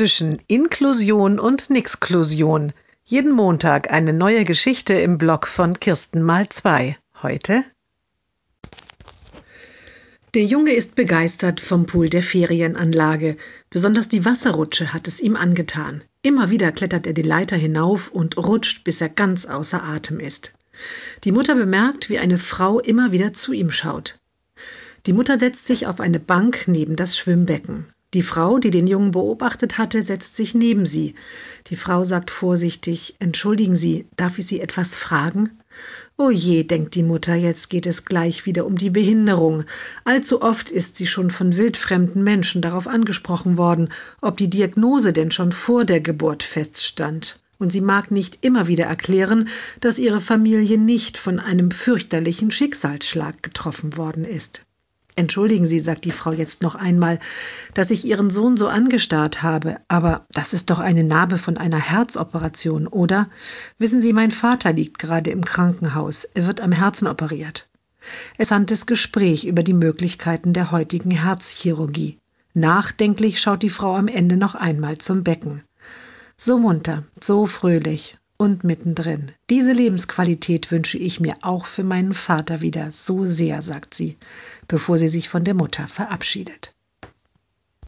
zwischen Inklusion und Nixklusion. Jeden Montag eine neue Geschichte im Blog von Kirsten mal zwei. Heute der Junge ist begeistert vom Pool der Ferienanlage. Besonders die Wasserrutsche hat es ihm angetan. Immer wieder klettert er die Leiter hinauf und rutscht, bis er ganz außer Atem ist. Die Mutter bemerkt, wie eine Frau immer wieder zu ihm schaut. Die Mutter setzt sich auf eine Bank neben das Schwimmbecken. Die Frau, die den Jungen beobachtet hatte, setzt sich neben sie. Die Frau sagt vorsichtig Entschuldigen Sie, darf ich Sie etwas fragen? Oh je, denkt die Mutter, jetzt geht es gleich wieder um die Behinderung. Allzu oft ist sie schon von wildfremden Menschen darauf angesprochen worden, ob die Diagnose denn schon vor der Geburt feststand. Und sie mag nicht immer wieder erklären, dass ihre Familie nicht von einem fürchterlichen Schicksalsschlag getroffen worden ist. Entschuldigen Sie, sagt die Frau jetzt noch einmal, dass ich Ihren Sohn so angestarrt habe, aber das ist doch eine Narbe von einer Herzoperation, oder? Wissen Sie, mein Vater liegt gerade im Krankenhaus, er wird am Herzen operiert. Es handtes Gespräch über die Möglichkeiten der heutigen Herzchirurgie. Nachdenklich schaut die Frau am Ende noch einmal zum Becken. So munter, so fröhlich und mittendrin. Diese Lebensqualität wünsche ich mir auch für meinen Vater wieder so sehr, sagt sie, bevor sie sich von der Mutter verabschiedet.